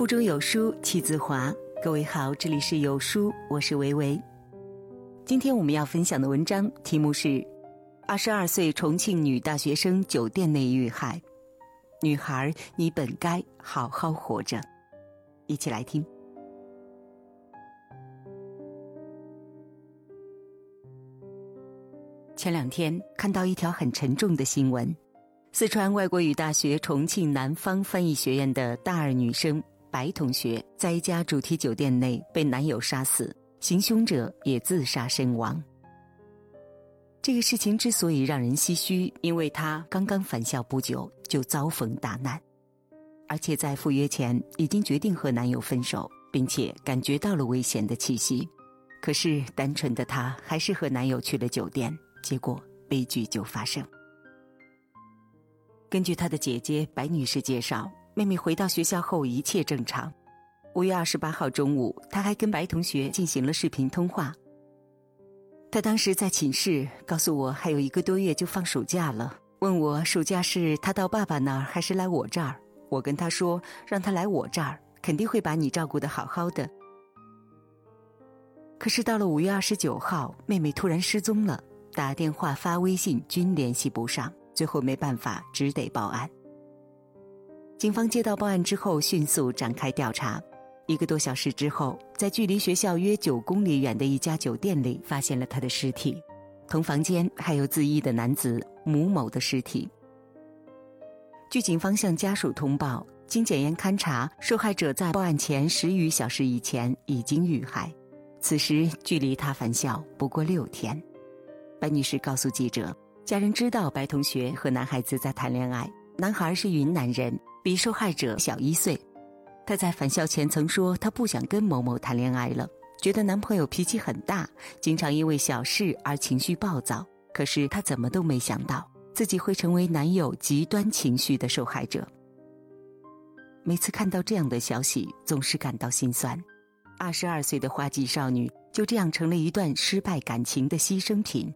腹中有书气自华。各位好，这里是有书，我是维维。今天我们要分享的文章题目是：二十二岁重庆女大学生酒店内遇害，女孩你本该好好活着。一起来听。前两天看到一条很沉重的新闻。四川外国语大学重庆南方翻译学院的大二女生白同学，在一家主题酒店内被男友杀死，行凶者也自杀身亡。这个事情之所以让人唏嘘，因为她刚刚返校不久就遭逢大难，而且在赴约前已经决定和男友分手，并且感觉到了危险的气息。可是单纯的她还是和男友去了酒店，结果悲剧就发生。根据她的姐姐白女士介绍，妹妹回到学校后一切正常。五月二十八号中午，她还跟白同学进行了视频通话。她当时在寝室告诉我，还有一个多月就放暑假了，问我暑假是她到爸爸那儿还是来我这儿。我跟她说，让她来我这儿，肯定会把你照顾的好好的。可是到了五月二十九号，妹妹突然失踪了，打电话、发微信均联系不上。最后没办法，只得报案。警方接到报案之后，迅速展开调查。一个多小时之后，在距离学校约九公里远的一家酒店里，发现了他的尸体，同房间还有自缢的男子母某的尸体。据警方向家属通报，经检验勘查，受害者在报案前十余小时以前已经遇害，此时距离他返校不过六天。白女士告诉记者。家人知道白同学和男孩子在谈恋爱，男孩是云南人，比受害者小一岁。她在返校前曾说，她不想跟某某谈恋爱了，觉得男朋友脾气很大，经常因为小事而情绪暴躁。可是她怎么都没想到，自己会成为男友极端情绪的受害者。每次看到这样的消息，总是感到心酸。二十二岁的花季少女就这样成了一段失败感情的牺牲品。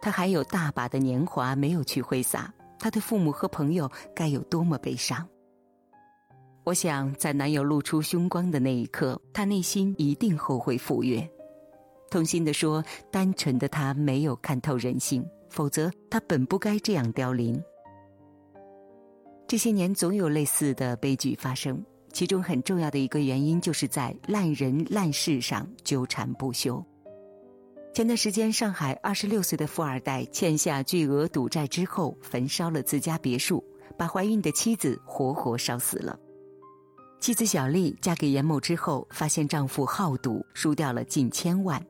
她还有大把的年华没有去挥洒，她的父母和朋友该有多么悲伤！我想，在男友露出凶光的那一刻，她内心一定后悔赴约。痛心的说，单纯的她没有看透人性，否则她本不该这样凋零。这些年总有类似的悲剧发生，其中很重要的一个原因，就是在烂人烂事上纠缠不休。前段时间，上海二十六岁的富二代欠下巨额赌债之后，焚烧了自家别墅，把怀孕的妻子活活烧死了。妻子小丽嫁给严某之后，发现丈夫好赌，输掉了近千万。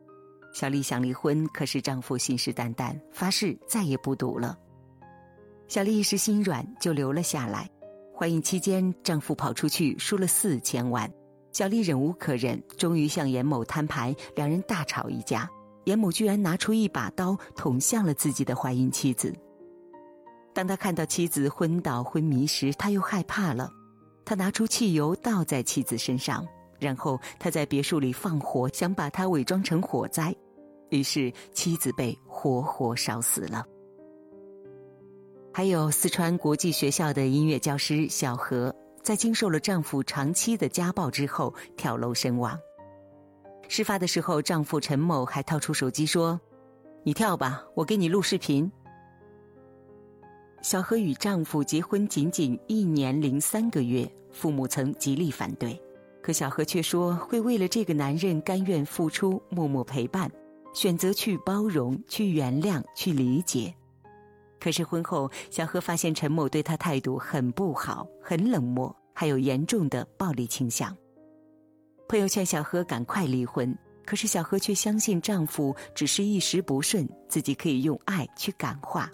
小丽想离婚，可是丈夫信誓旦旦，发誓再也不赌了。小丽一时心软，就留了下来。怀孕期间，丈夫跑出去输了四千万，小丽忍无可忍，终于向严某摊牌，两人大吵一架。严某居然拿出一把刀捅向了自己的怀孕妻子。当他看到妻子昏倒昏迷时，他又害怕了。他拿出汽油倒在妻子身上，然后他在别墅里放火，想把她伪装成火灾。于是妻子被活活烧死了。还有四川国际学校的音乐教师小何，在经受了丈夫长期的家暴之后，跳楼身亡。事发的时候，丈夫陈某还掏出手机说：“你跳吧，我给你录视频。”小何与丈夫结婚仅仅一年零三个月，父母曾极力反对，可小何却说会为了这个男人甘愿付出，默默陪伴，选择去包容、去原谅、去理解。可是婚后，小何发现陈某对她态度很不好，很冷漠，还有严重的暴力倾向。朋友劝小何赶快离婚，可是小何却相信丈夫只是一时不顺，自己可以用爱去感化，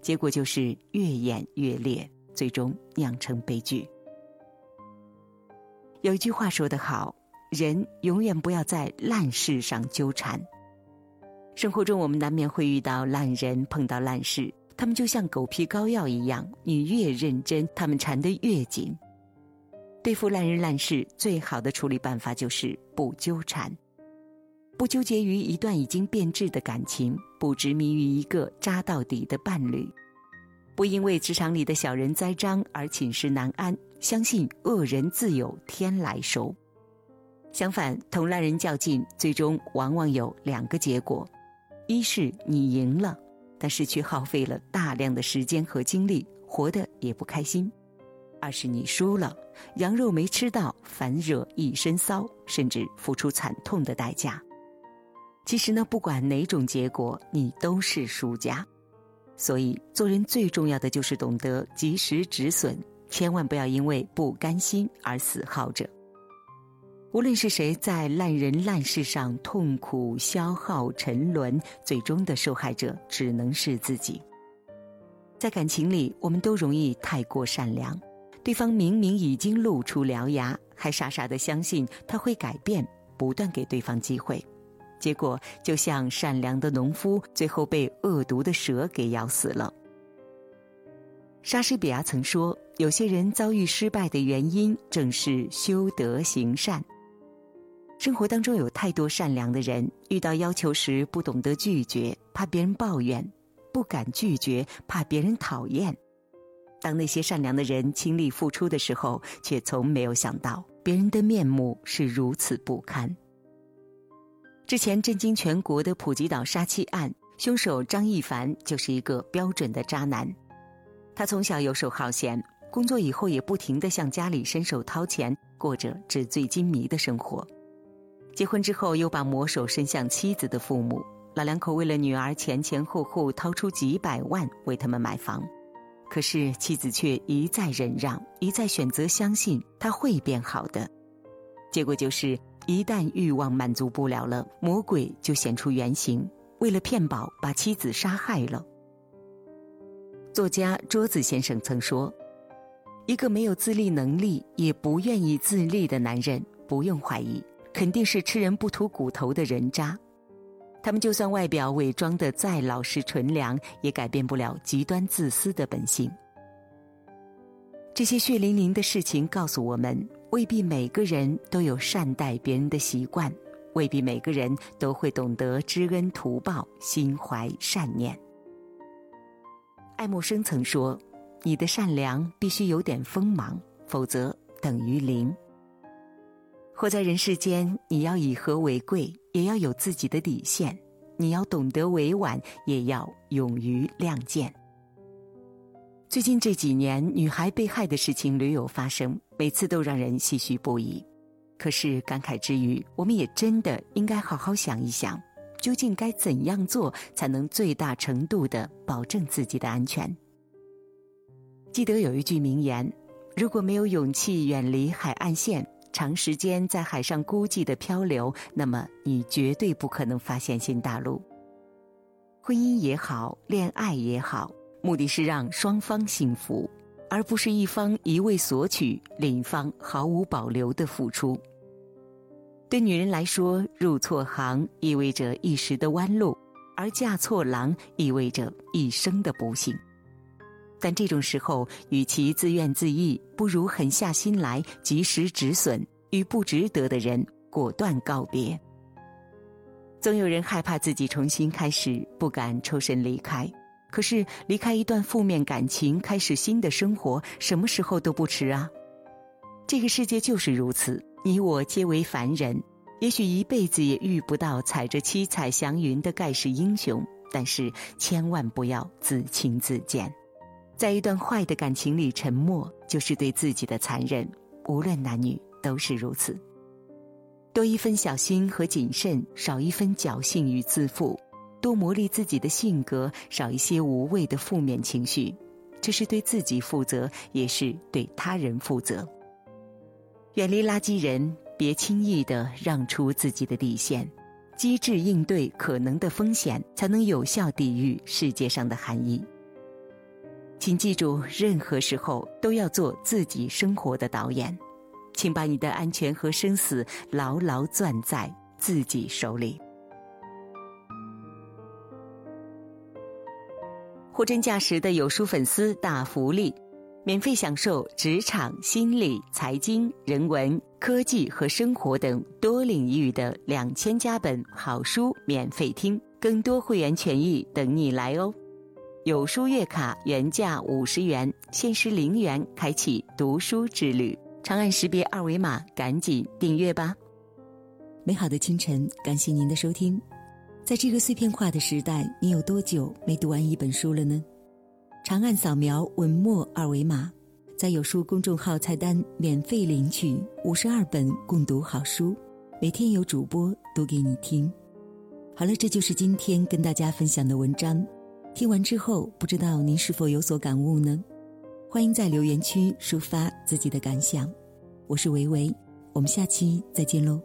结果就是越演越烈，最终酿成悲剧。有一句话说得好，人永远不要在烂事上纠缠。生活中我们难免会遇到烂人，碰到烂事，他们就像狗皮膏药一样，你越认真，他们缠得越紧。对付烂人烂事，最好的处理办法就是不纠缠，不纠结于一段已经变质的感情，不执迷于一个渣到底的伴侣，不因为职场里的小人栽赃而寝食难安，相信恶人自有天来收。相反，同烂人较劲，最终往往有两个结果：一是你赢了，但是却耗费了大量的时间和精力，活得也不开心；二是你输了，羊肉没吃到，反惹一身骚，甚至付出惨痛的代价。其实呢，不管哪种结果，你都是输家。所以，做人最重要的就是懂得及时止损，千万不要因为不甘心而死耗着。无论是谁在烂人烂事上痛苦、消耗、沉沦，最终的受害者只能是自己。在感情里，我们都容易太过善良，对方明明已经露出獠牙，还傻傻的相信他会改变，不断给对方机会，结果就像善良的农夫，最后被恶毒的蛇给咬死了。莎士比亚曾说：“有些人遭遇失败的原因，正是修德行善。”生活当中有太多善良的人，遇到要求时不懂得拒绝，怕别人抱怨；不敢拒绝，怕别人讨厌。当那些善良的人倾力付出的时候，却从没有想到别人的面目是如此不堪。之前震惊全国的普吉岛杀妻案，凶手张一凡就是一个标准的渣男。他从小游手好闲，工作以后也不停的向家里伸手掏钱，过着纸醉金迷的生活。结婚之后，又把魔手伸向妻子的父母。老两口为了女儿，前前后后掏出几百万为他们买房。可是妻子却一再忍让，一再选择相信他会变好的。结果就是，一旦欲望满足不了了，魔鬼就显出原形，为了骗保，把妻子杀害了。作家桌子先生曾说：“一个没有自立能力，也不愿意自立的男人，不用怀疑。”肯定是吃人不吐骨头的人渣，他们就算外表伪装的再老实纯良，也改变不了极端自私的本性。这些血淋淋的事情告诉我们，未必每个人都有善待别人的习惯，未必每个人都会懂得知恩图报、心怀善念。爱默生曾说：“你的善良必须有点锋芒，否则等于零。”活在人世间，你要以和为贵，也要有自己的底线；你要懂得委婉，也要勇于亮剑。最近这几年，女孩被害的事情屡有发生，每次都让人唏嘘不已。可是感慨之余，我们也真的应该好好想一想，究竟该怎样做才能最大程度的保证自己的安全？记得有一句名言：如果没有勇气远离海岸线。长时间在海上孤寂的漂流，那么你绝对不可能发现新大陆。婚姻也好，恋爱也好，目的是让双方幸福，而不是一方一味索取，另一方毫无保留的付出。对女人来说，入错行意味着一时的弯路，而嫁错郎意味着一生的不幸。但这种时候，与其自怨自艾，不如狠下心来，及时止损，与不值得的人果断告别。总有人害怕自己重新开始，不敢抽身离开。可是，离开一段负面感情，开始新的生活，什么时候都不迟啊！这个世界就是如此，你我皆为凡人，也许一辈子也遇不到踩着七彩祥云的盖世英雄，但是千万不要自轻自贱。在一段坏的感情里，沉默就是对自己的残忍。无论男女都是如此。多一分小心和谨慎，少一分侥幸与自负；多磨砺自己的性格，少一些无谓的负面情绪。这是对自己负责，也是对他人负责。远离垃圾人，别轻易的让出自己的底线，机智应对可能的风险，才能有效抵御世界上的寒意。请记住，任何时候都要做自己生活的导演。请把你的安全和生死牢牢攥在自己手里。货真价实的有书粉丝大福利，免费享受职场、心理、财经、人文、科技和生活等多领域的两千加本好书免费听，更多会员权益等你来哦。有书月卡原价五十元，限时零元，开启读书之旅。长按识别二维码，赶紧订阅吧。美好的清晨，感谢您的收听。在这个碎片化的时代，你有多久没读完一本书了呢？长按扫描文末二维码，在有书公众号菜单免费领取五十二本共读好书，每天有主播读给你听。好了，这就是今天跟大家分享的文章。听完之后，不知道您是否有所感悟呢？欢迎在留言区抒发自己的感想。我是维维，我们下期再见喽。